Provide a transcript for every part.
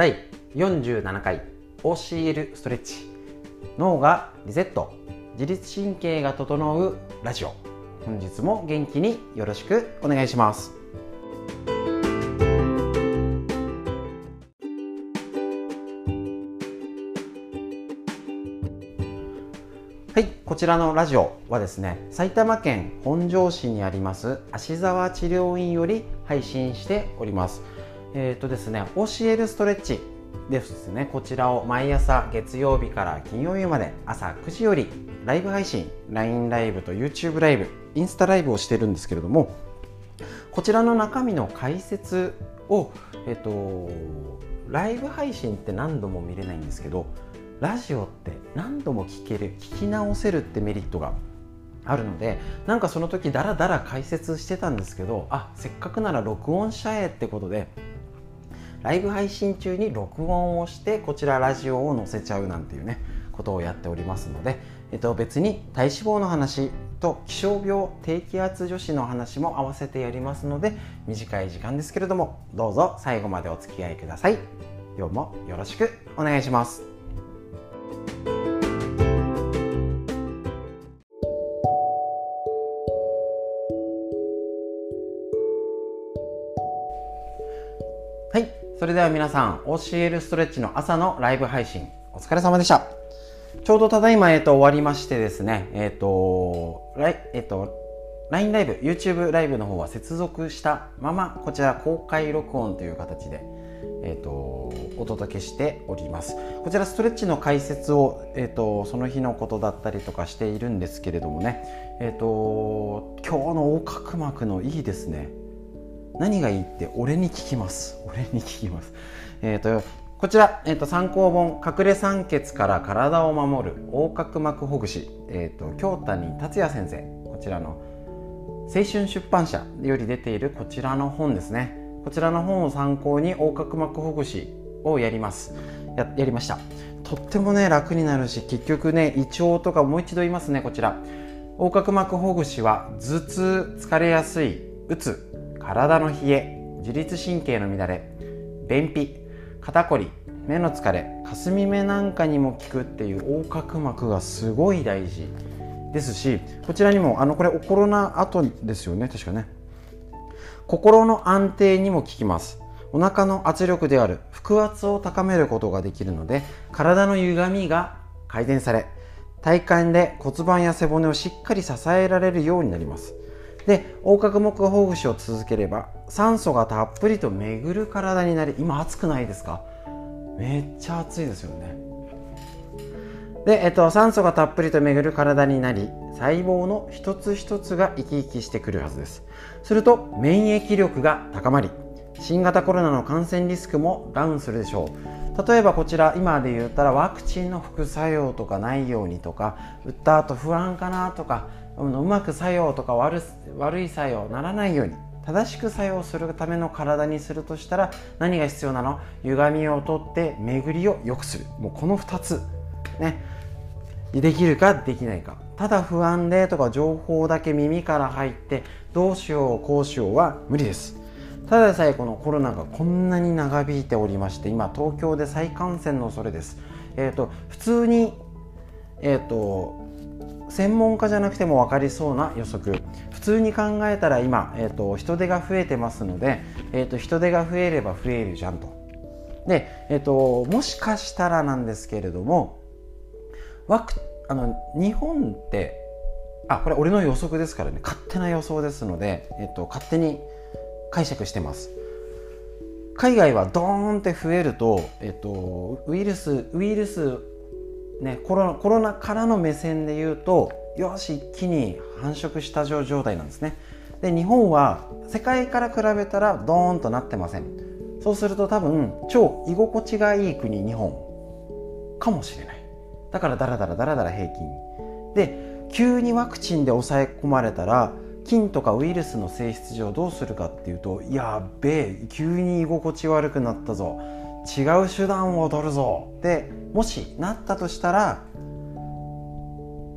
第47回 OCL ストレッチ。脳がリセット。自律神経が整うラジオ。本日も元気によろしくお願いします。はいこちらのラジオはですね埼玉県本庄市にあります芦沢治療院より配信しております。えっ、ー、とですね教えるストレッチですね。こちらを毎朝月曜日から金曜日まで朝9時よりライブ配信 LINE ライブと YouTube ライブインスタライブをしてるんですけれどもこちらの中身の解説をえっ、ー、とライブ配信って何度も見れないんですけどラジオって何度も聞ける聞き直せるってメリットがあるのでなんかその時ダラダラ解説してたんですけどあせっかくなら録音しちゃえってことでライブ配信中に録音をしてこちらラジオを載せちゃうなんていうねことをやっておりますので、えっと、別に体脂肪の話と気象病低気圧女子の話も合わせてやりますので短い時間ですけれどもどうぞ最後までお付き合いください。今日もよろしくお願いします。それでは皆さん、OCL ストレッチの朝のライブ配信、お疲れ様でした。ちょうどただいま、えっ、と、終わりましてですね、えっ、と、ライ、えっと、LINE ライブ YouTube ライブの方は接続したまま、こちら公開録音という形で、えっ、と、お届けしております。こちらストレッチの解説を、えっ、と、その日のことだったりとかしているんですけれどもね、えっ、と、今日の横隔膜のいいですね。何がいいって俺に聞きます。俺に聞きます。えっ、ー、とこちら、えーと、参考本「隠れ酸欠から体を守る横隔膜ほぐし」えーと、京谷達也先生。こちらの青春出版社より出ているこちらの本ですね。こちらの本を参考に横隔膜ほぐしをやります。ややりました。とってもね楽になるし結局ね胃腸とかもう一度言いますねこちら。横隔膜ほぐしは頭痛疲れやすいうつ体の冷え自律神経の乱れ便秘肩こり目の疲れ霞目なんかにも効くっていう横隔膜がすごい大事。ですしこちらにもあのこれコロナ後ですよね確かね。心の安定にも効きます。お腹の圧力である腹圧を高めることができるので体の歪みが改善され体幹で骨盤や背骨をしっかり支えられるようになります。で横隔膜ほぐしを続ければ酸素がたっぷりと巡る体になり今暑くないですか？めっちゃ暑いですよね。で、えっと、酸素がたっぷりと巡る体になり細胞の一つ一つが生き生きしてくるはずです。すると免疫力が高まり新型コロナの感染リスクもダウンするでしょう。例えばこちら今で言ったらワクチンの副作用とかないようにとか打った後不安かなとかうまく作用とか悪悪い作用ならないように正しく作用するための体にするとしたら何が必要なの？歪みを取って巡りを良くする。もうこの2つ。ね。できるかできないか。ただ不安でとか情報だけ耳から入ってどうしようこうしようは無理です。ただでさえこのコロナがこんなに長引いておりまして今東京で再感染の恐れです。えっ、ー、と普通にえっ、ー、と専門家じゃなくても分かりそうな予測。普通に考えたら今、えーと、人手が増えてますので、えーと、人手が増えれば増えるじゃんと。で、えーと、もしかしたらなんですけれどもワクあの日本ってあこれ俺の予測ですからね。勝手な予想ですので、えー、と勝手に解釈してます。海外はドーンって増えると,、えー、とウイルスウイルスね、コロナコロナからの目線で言うとよし一気に繁殖した状態なんですね。で日本は世界から比べたらドーンとなってません。そうすると多分超居心地がいい国日本。かもしれない。だからダラダラダラダラ平均で急にワクチンで抑え込まれたら菌とかウイルスの性質上どうするかっていうとやべえ急に居心地悪くなったぞ。違う手段を取るぞ。でもしなったとしたら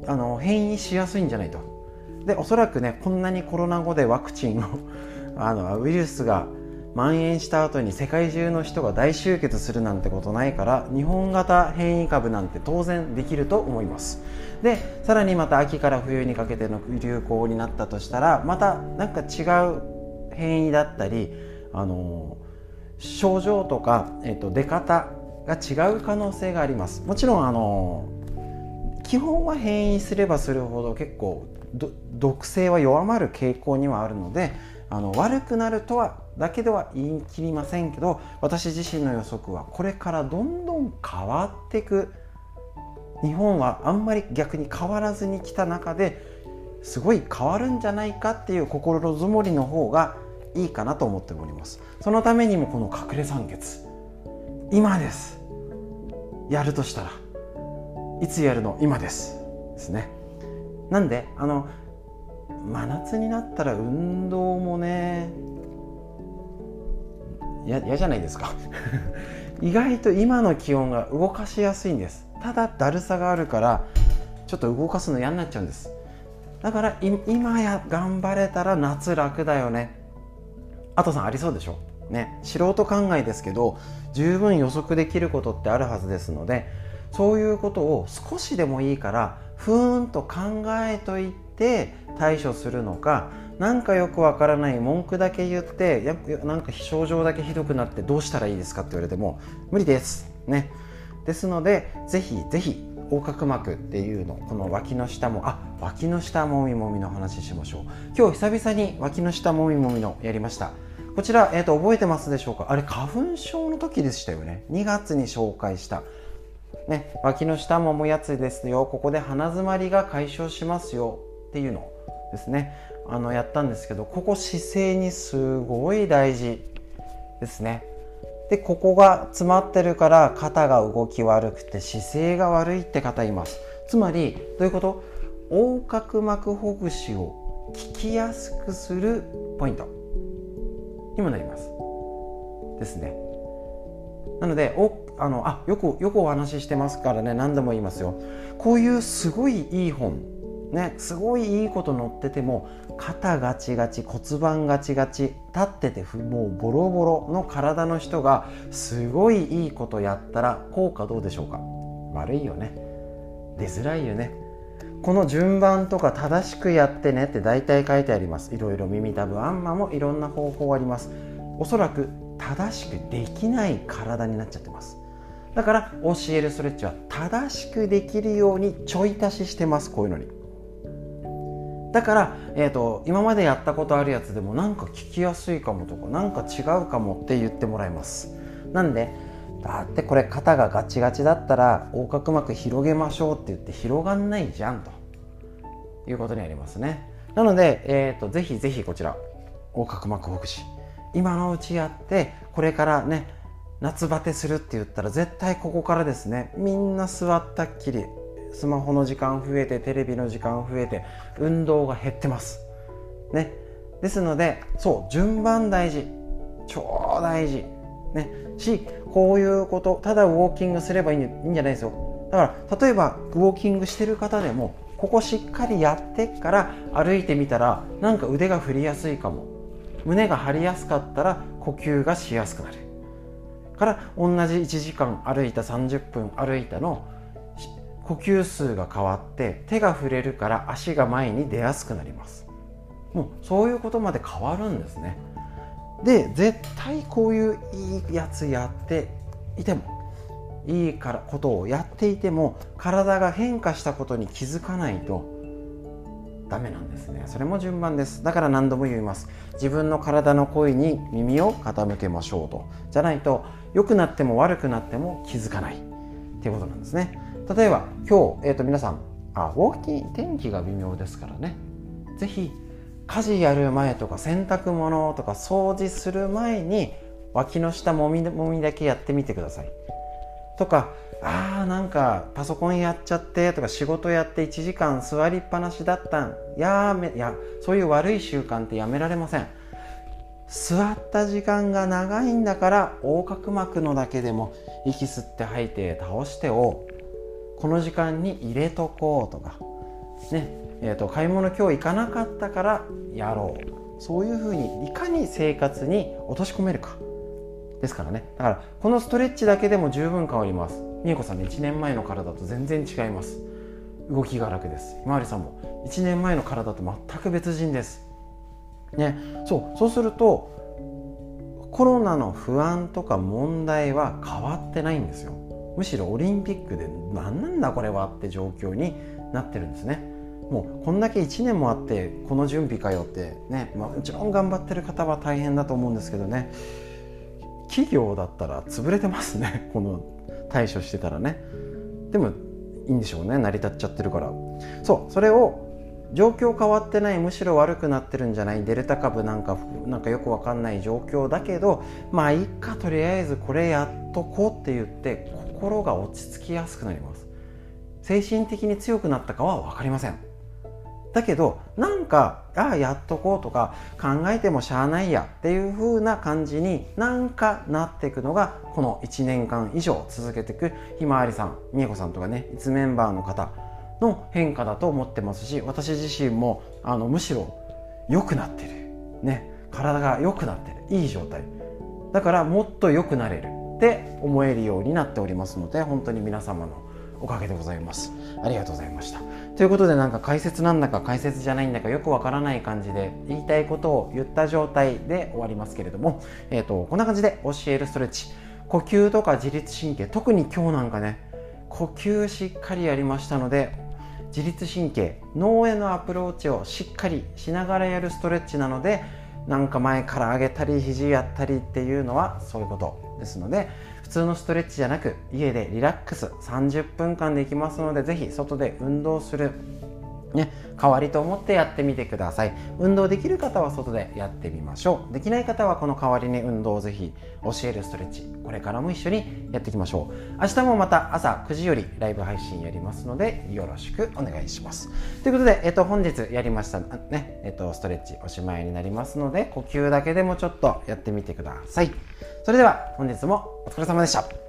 あの変異しやすいんじゃないと。でおそらくねこんなにコロナ後でワクチンを あのウイルスが蔓延した後に世界中の人が大集結するなんてことないから日本型変異株なんて当然できると思います。でさらにまた秋から冬にかけての流行になったとしたらまたなんか違う変異だったりあの症状とか、えー、と出方が違う可能性があります。もちろんあの基本は変異すればするほど結構毒性は弱まる傾向にはあるのであの悪くなるとはだけでは言い切りませんけど私自身の予測はこれからどんどん変わっていく。日本はあんまり逆に変わらずに来た中ですごい変わるんじゃないかっていう心づもりの方がいいかなと思っております。そのためにもこの隠れ酸欠今です。やるとしたらいつやるの今です。ですね。なんであの真夏になったら運動もね嫌じゃないですか。意外と今の気温が動かしやすいんです。ただだるさがあるからちょっと動かすの嫌になっちゃうんです。だから今や頑張れたら夏楽だよね。あとさんありそうでしょ？ね。素人考えですけど十分予測できることってあるはずですのでそういうことを少しでもいいからふーんと考えといて対処するのか何かよくわからない文句だけ言ってやなんか症状だけひどくなってどうしたらいいですかって言われても無理です。ね。ですのでぜひぜひ横隔膜っていうのこの脇の下もあ脇の下もみもみの話しましょう。今日久々に脇の下もみもみのやりました。こちら、えーと、覚えてますでしょうか？あれ花粉症の時でしたよね。2月に紹介した。ね、脇の下もむやつですよ。ここで鼻づまりが解消しますよ。っていうのですね。あのやったんですけどここ姿勢にすごい大事ですね。でここが詰まってるから肩が動き悪くて姿勢が悪いって方います。つまりどういうこと？横隔膜ほぐしを効きやすくするポイント。にもなります。ですね。なのでおあのあよくよくお話ししてますからね。何度も言いますよ。こういうすごいいい本。ねすごいいいこと載ってても肩ガチガチ骨盤ガチガチ立っててもうボロボロの体の人がすごいいいことやったら効果どうでしょうか？悪いよね。出づらいよね。この順番とか正しくやってねって大体書いてあります。いろいろ耳たぶあんまもいろんな方法あります。おそらく正しくできない体になっちゃってます。だから教えるストレッチは正しくできるようにちょい足ししてます。こういうのに。だから、えーと、今までやったことあるやつでもなんか聞きやすいかもとかなんか違うかもって言ってもらいます。なんでだってこれ肩がガチガチだったら横隔膜広げましょうって言って広がんないじゃんと。いうことになりますね。なので、えーと、ぜひぜひこちら横隔膜ほぐし今のうちやってこれからね夏バテするって言ったら絶対ここからですね。みんな座ったっきり。スマホの時間増えてテレビの時間増えて運動が減ってます。ね。ですのでそう順番大事。超大事。ね。しこういうことただウォーキングすればいいんじゃないですよ。だから例えばウォーキングしてる方でもここしっかりやってから歩いてみたらなんか腕が振りやすいかも。胸が張りやすかったら呼吸がしやすくなる。から同じ1時間歩いた30分歩いたの呼吸数が変わって手が触れるから足が前に出やすくなります。もうそういうことまで変わるんですね。で絶対こういういいやつやっていてもいいからことをやっていても体が変化したことに気づかないとダメなんですね。それも順番です。だから何度も言います。自分の体の声に耳を傾けましょうと。じゃないと良くなっても悪くなっても気づかないっていうことなんですね。例えば今日、えー、と皆さんあウォーキン天気が微妙ですからね。是非家事やる前とか洗濯物とか掃除する前に脇の下もみもみだけやってみてください。とかあーなんかパソコンやっちゃってとか仕事やって1時間座りっぱなしだったんやめやそういう悪い習慣ってやめられません。座った時間が長いんだから横隔膜のだけでも息吸って吐いて倒してをこの時間に入れとこうとか。ね。えーと、買い物今日行かなかったからやろう。そういうふうにいかに生活に落とし込めるか。ですからね。だからこのストレッチだけでも十分変わります。美恵子さんね1年前の体と全然違います。動きが楽です。ひまわりさんも1年前の体と全く別人です。ね。そうそうするとコロナの不安とか問題は変わってないんですよ。むしろオリンピックで何なんだこれはって状況になってるんですね。もうこんだけ1年もあってこの準備かよってね、まあ、もちろん頑張ってる方は大変だと思うんですけどね。企業だったら潰れてますね。この対処してたらね。でもいいんでしょうね。成り立っちゃってるから。そう。それを状況変わってないむしろ悪くなってるんじゃないデルタ株なんかなんかよくわかんない状況だけどまあいっかとりあえずこれやっとこうって言って心が落ち着きやすくなります。精神的に強くなったかは分かりません。だけどなんかああやっとこうとか考えてもしゃあないやっていう風な感じになんかなっていくのがこの1年間以上続けていくひまわりさんみえこさんとかねいつメンバーの方の変化だと思ってますし私自身もあのむしろ良くなってる。ね体が良くなってる。いい状態。だからもっと良くなれる。って思えるようになっておりますので本当に皆様のおかげでございます。ありがとうございました。ということでなんか解説なんだか解説じゃないんだかよくわからない感じで言いたいことを言った状態で終わりますけれども、えーと、こんな感じで教えるストレッチ。呼吸とか自律神経特に今日なんかね呼吸しっかりやりましたので自律神経脳へのアプローチをしっかりしながらやるストレッチなのでなんか前から上げたり肘やったりっていうのはそういうこと。ですので普通のストレッチじゃなく家でリラックス30分間できますので是非外で運動するね、代わりと思ってやってみてください。運動できる方は外でやってみましょう。できない方はこの代わりに運動をぜひ教えるストレッチこれからも一緒にやっていきましょう。明日もまた朝9時よりライブ配信やりますのでよろしくお願いします。ということで、えっと、本日やりましたね、えっと、ストレッチおしまいになりますので呼吸だけでもちょっとやってみてください。それでは本日もお疲れ様でした。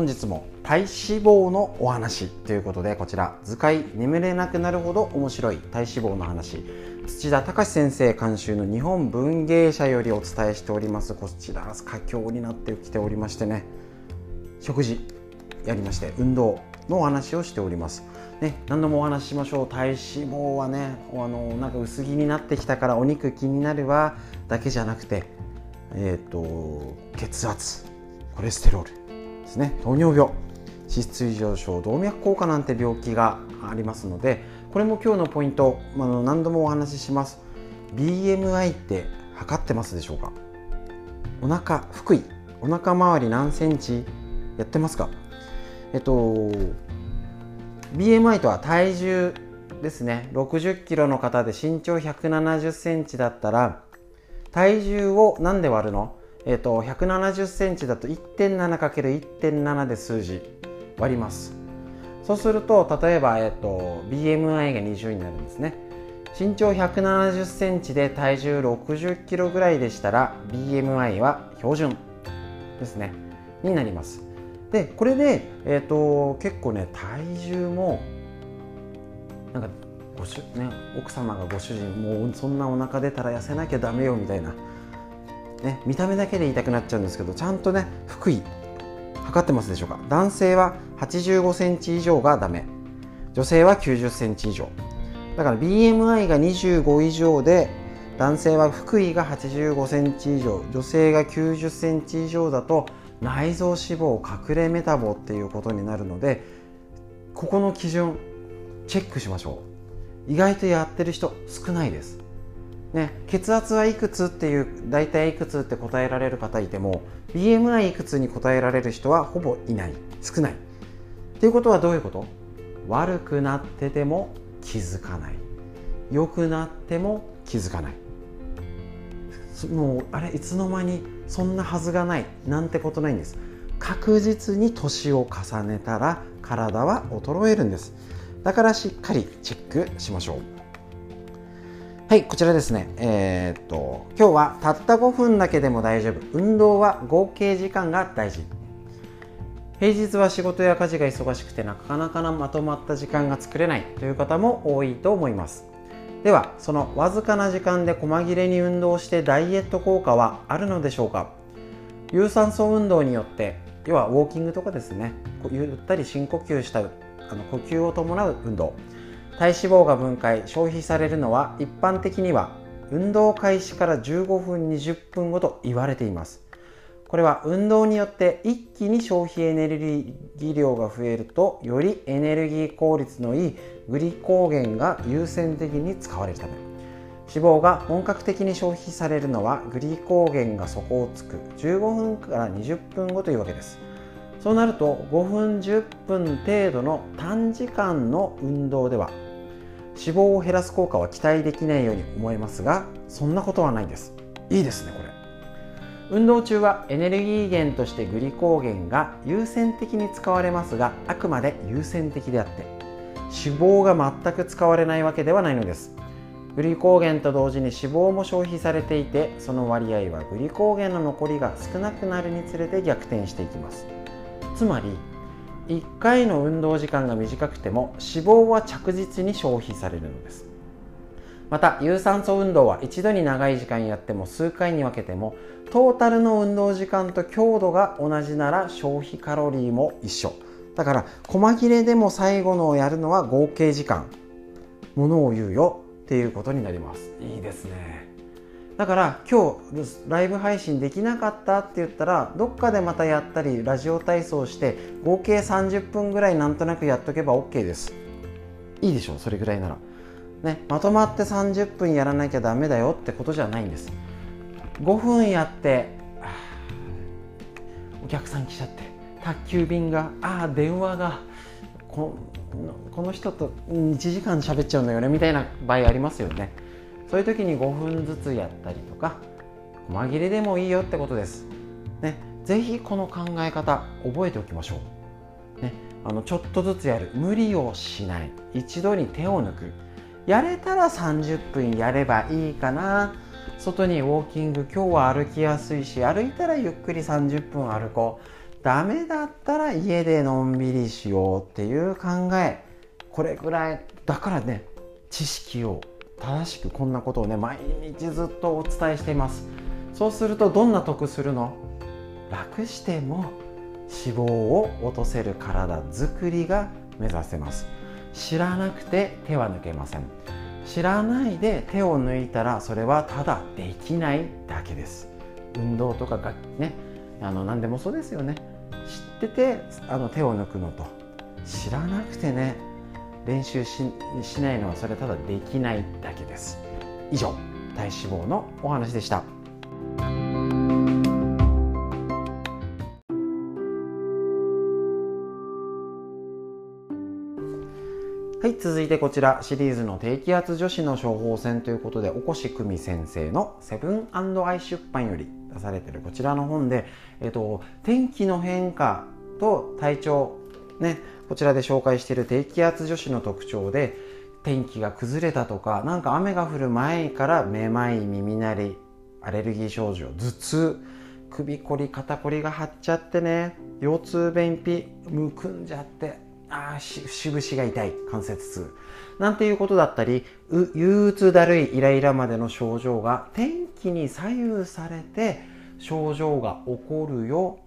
本日も体脂肪のお話ということでこちら図解眠れなくなるほど面白い体脂肪の話。土田隆先生監修の日本文芸社よりお伝えしておりますこちら佳境になってきておりましてね。食事やりまして運動のお話をしております。ね、何度もお話ししましょう。体脂肪はねあのなんか薄着になってきたからお肉気になるわだけじゃなくて、えーと、血圧コレステロール。ですね。糖尿病脂質異常症動脈硬化なんて病気がありますのでこれも今日のポイント、まあの何度もお話しします。BMI って測ってますでしょうか？お腹腹囲お腹周り何センチ？やってますか？えっと BMI とは体重ですね。60キロの方で身長170センチだったら体重を何で割るの？えっと170センチだと 1.7×1.7 で数字割ります。そうすると例えば、えっと、BMI が20になるんですね。身長170センチで体重60キロぐらいでしたら BMI は標準ですね。になります。でこれで、えーと、結構ね体重もなんかごしね、奥様がご主人もうそんなお腹出たら痩せなきゃダメよみたいな、ね、見た目だけで言いたくなっちゃうんですけどちゃんとね腹囲測ってますでしょうか？男性は8 5センチ以上がダメ。女性は9 0センチ以上。だから BMI が25以上で男性は腹囲が8 5センチ以上。女性が9 0センチ以上だと内臓脂肪隠れメタボっていうことになるのでここの基準チェックしましょう。意外とやってる人少ないです、ね、血圧はいくつっていう大体いくつって答えられる方いても BMI いくつに答えられる人はほぼいない。少ない。っていうことはどういうこと？悪くなってても気づかない。良くなっても気づかない。もうあれ？いつの間にそんなはずがない。なんてことないんです。確実に年を重ねたら体は衰えるんです。だからしっかりチェックしましょう。はいこちらですね。えー、っと今日はたった5分だけでも大丈夫。運動は合計時間が大事。平日は仕事や家事が忙しくてなかなかまとまった時間が作れない。という方も多いと思います。ではそのわずかな時間で細切れに運動してダイエット効果はあるのでしょうか？有酸素運動によって要はウォーキングとかですね。ゆったり深呼吸したあの呼吸を伴う運動。体脂肪が分解消費されるのは一般的には運動開始から15分20分後と言われています。これは運動によって一気に消費エネルギー量が増えるとよりエネルギー効率のいいグリコーゲンが優先的に使われるため。脂肪が本格的に消費されるのはグリコーゲンが底をつく15分から20分後というわけです。そうなると5分10分程度の短時間の運動では脂肪を減らす効果は期待できないように思えますがそんなことはないです。いいですねこれ。運動中はエネルギー源としてグリコーゲンが優先的に使われますがあくまで優先的であって脂肪が全く使われないわけではないのです。グリコーゲンと同時に脂肪も消費されていてその割合はグリコーゲンの残りが少なくなるにつれて逆転していきます。つまり1回の運動時間が短くても脂肪は着実に消費されるのです。また有酸素運動は一度に長い時間やっても数回に分けてもトータルの運動時間と強度が同じなら消費カロリーも一緒。だから細切れでも最後のをやるのは合計時間。ものを言うよっていうことになります。いいですね。だから今日ライブ配信できなかったって言ったらどっかでまたやったりラジオ体操して合計30分ぐらいなんとなくやっとけば OK です。いいでしょうそれぐらいなら。ね、まとまって30分やらなきゃダメだよってことじゃないんです。5分やってお客さん来ちゃって宅急便がああ電話がここの人と1時間喋っちゃうんだよねみたいな場合ありますよね。そういう時に5分ずつやったりとか細切れでもいいよってことです。ねぜひこの考え方覚えておきましょう。ねあのちょっとずつやる。無理をしない。一度に手を抜く。やれたら30分やればいいかな。外にウォーキング今日は歩きやすいし歩いたらゆっくり30分歩こう。ダメだったら家でのんびりしようっていう考え。これぐらいだからね知識を正しくこんなことをね毎日ずっとお伝えしています。そうするとどんな得するの？楽しても脂肪を落とせる体づくりが目指せます。知らなくて手は抜けません。知らないで手を抜いたらそれはただできないだけです。運動とかがねあの何でもそうですよね。知っててあの手を抜くのと。知らなくてね練習しないのはそれただできないだけです以上体脂肪のお話でした。はい、続いてこちらシリーズの低気圧女子の処方箋ということで、おこしくみ先生のセブンアイ出版より出されているこちらの本で、えっと、天気の変化と体調、ね、こちらで紹介している低気圧女子の特徴で、天気が崩れたとか、なんか雨が降る前からめまい、耳鳴り、アレルギー症状、頭痛、首こり、肩こりが張っちゃってね、腰痛、便秘、むくんじゃって、ああ、節々が痛い、関節痛。なんていうことだったり、憂鬱だるい、イライラまでの症状が天気に左右されて症状が起こるよ。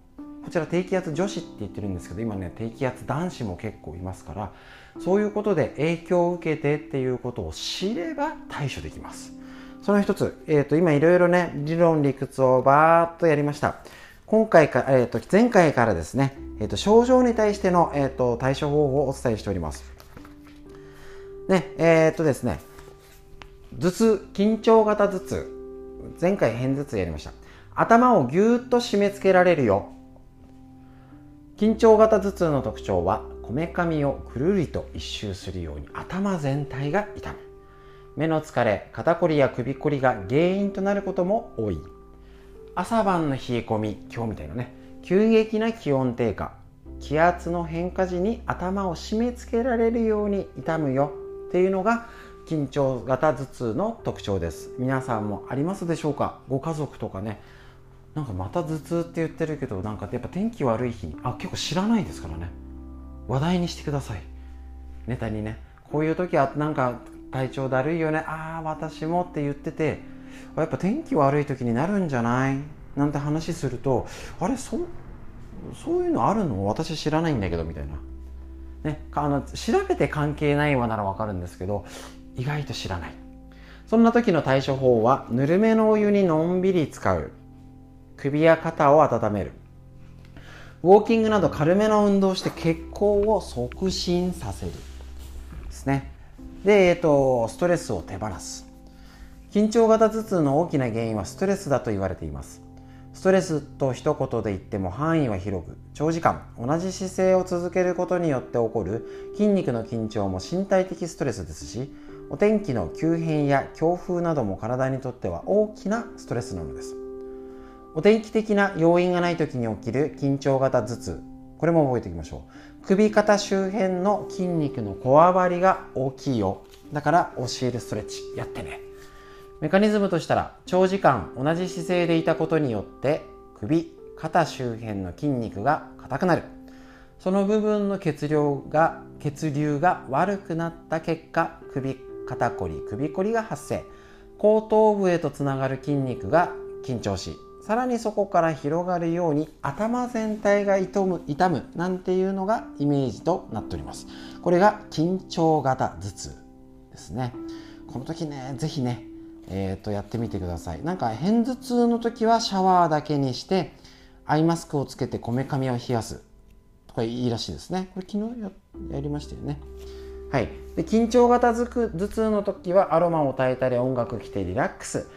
こちら低気圧女子って言ってるんですけど、今ね、低気圧男子も結構いますから、そういうことで影響を受けてっていうことを知れば対処できます。その一つ、えっ、ー、と、今いろいろね、理論理屈をバーっとやりました。今回か、えっ、ー、と、前回からですね、えーと、症状に対しての、えーと、対処方法をお伝えしております。ね、えっ、とですね、頭痛、緊張型頭痛、前回片頭痛やりました。頭をぎゅーっと締め付けられるよ。緊張型頭痛の特徴は、こめかみをくるりと一周するように頭全体が痛む。目の疲れ、肩こりや首こりが原因となることも多い。朝晩の冷え込み、今日みたいなね、急激な気温低下気圧の変化時に頭を締め付けられるように痛むよっていうのが緊張型頭痛の特徴です皆さんもありますでしょうか？ご家族とかねなんかまた頭痛って言ってるけどなんかやっぱ天気悪い日にあ結構知らないですからね。話題にしてください。ネタにね。こういう時はなんか体調だるいよね。ああ私もって言っててやっぱ天気悪い時になるんじゃない？なんて話するとあれそそういうのあるの？私知らないんだけどみたいな、ね、あの調べて関係ないわならわかるんですけど意外と知らない。そんな時の対処法はぬるめのお湯にのんびり使う。首や肩を温める。ウォーキングなど軽めの運動をして血行を促進させる。ですね。で、えっと、ストレスを手放す。緊張型頭痛の大きな原因はストレスだと言われています。ストレスと一言で言っても範囲は広く長時間同じ姿勢を続けることによって起こる筋肉の緊張も身体的ストレスですしお天気の急変や強風なども体にとっては大きなストレスなのです。お天気的な要因がない時に起きる緊張型頭痛。これも覚えておきましょう。首肩周辺の筋肉のこわばりが大きいよ。だから教えるストレッチやってね。メカニズムとしたら長時間同じ姿勢でいたことによって首肩周辺の筋肉が硬くなる。その部分の血流が血流が悪くなった結果首肩こり首こりが発生。後頭部へとつながる筋肉が緊張しさらにそこから広がるように頭全体が痛む痛むなんていうのがイメージとなっております。これが緊張型頭痛ですね。この時ね是非ねえー、とやってみてください。なんか片頭痛の時はシャワーだけにしてアイマスクをつけてこめかみを冷やす。とかいいらしいですね。これ昨日ややりましたよね。はい。で緊張型頭痛の時はアロマを焚いたり音楽聴いてリラックス。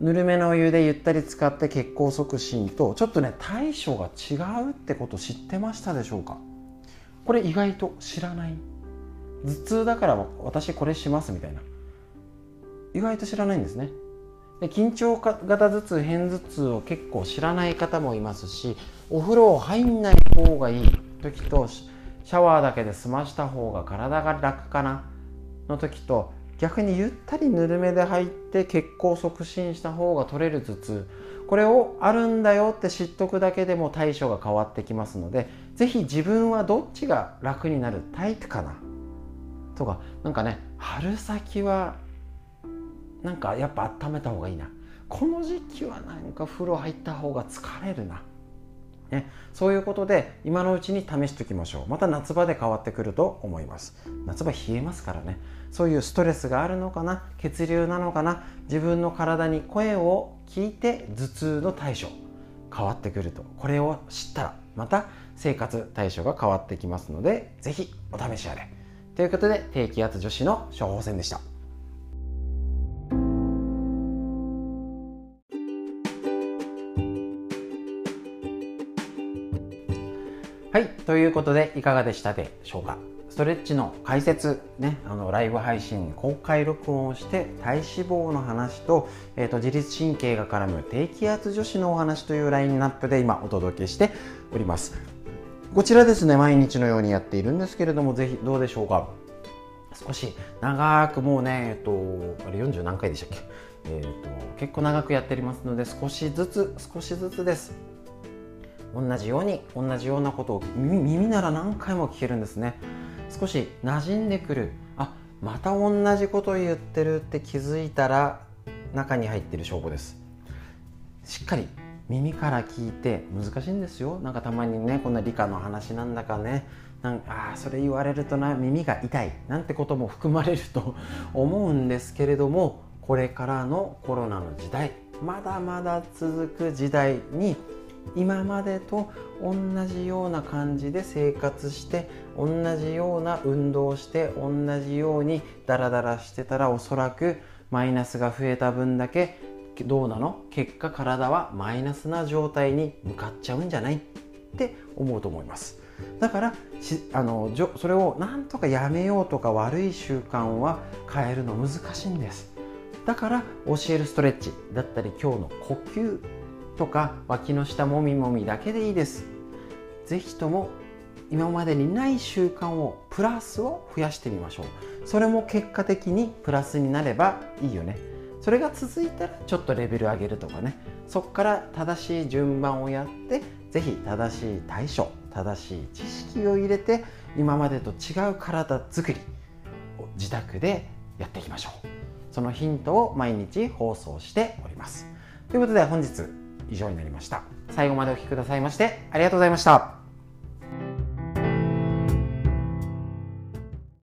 ぬるめのお湯でゆったり使って血行促進とちょっとね対処が違うってこと知ってましたでしょうか？これ意外と知らない？頭痛だから私これしますみたいな。意外と知らないんですね。で緊張型頭痛片頭痛を結構知らない方もいますしお風呂入んない方がいい時とシャワーだけで済ました方が体が楽かなの時と逆にゆったりぬるめで入って血行促進した方が取れる頭痛これをあるんだよって知っとくだけでも対処が変わってきますので是非自分はどっちが楽になるタイプかなとか何かね春先はなんかやっぱ温めた方がいいな。この時期はなんか風呂入った方が疲れるな、ね、そういうことで今のうちに試しておきましょう。また夏場で変わってくると思います。夏場冷えますからね。そういうストレスがあるのかな？血流なのかな？自分の体に声を聞いて頭痛の対処変わってくると。これを知ったらまた生活対処が変わってきますので是非お試しあれ。ということで低気圧女子の処方箋でした。ということでいかがでしたでしょうか？ストレッチの解説、ね、あのライブ配信、公開録音をして体脂肪の話と,、えーと、自律神経が絡む低気圧女子のお話というラインナップで今お届けしております。こちらですね、毎日のようにやっているんですけれども、ぜひどうでしょうか？少し長くもうね、えっと、あれ40何回でしたっけ、えっと、結構長くやっておりますので、少しずつ、少しずつです。同じように同じようなことを耳なら何回も聞けるんですね。少し馴染んでくる。あまた同じことを言ってるって気づいたら中に入ってる証拠です。しっかり耳から聞いて難しいんですよ。なんかたまにねこんな理科の話なんだかね。なんあそれ言われるとな耳が痛い。なんてことも含まれると 思うんですけれどもこれからのコロナの時代まだまだ続く時代に今までと同じような感じで生活して同じような運動をして同じようにダラダラしてたらおそらくマイナスが増えた分だけどうなの？結果体はマイナスな状態に向かっちゃうんじゃないって思うと思います。だからあのそれをなんとかやめようとか悪い習慣は変えるの難しいんです。だから教えるストレッチだったり今日の呼吸とか脇の下もみもみだけでいいです。是非とも今までにない習慣をプラスを増やしてみましょう。それも結果的にプラスになればいいよね。それが続いたらちょっとレベル上げるとかね。そこから正しい順番をやって是非正しい対処正しい知識を入れて今までと違う体づくりを自宅でやっていきましょう。そのヒントを毎日放送しております。ということで本日以上になりました。最後までお聴きくださいましてありがとうございました。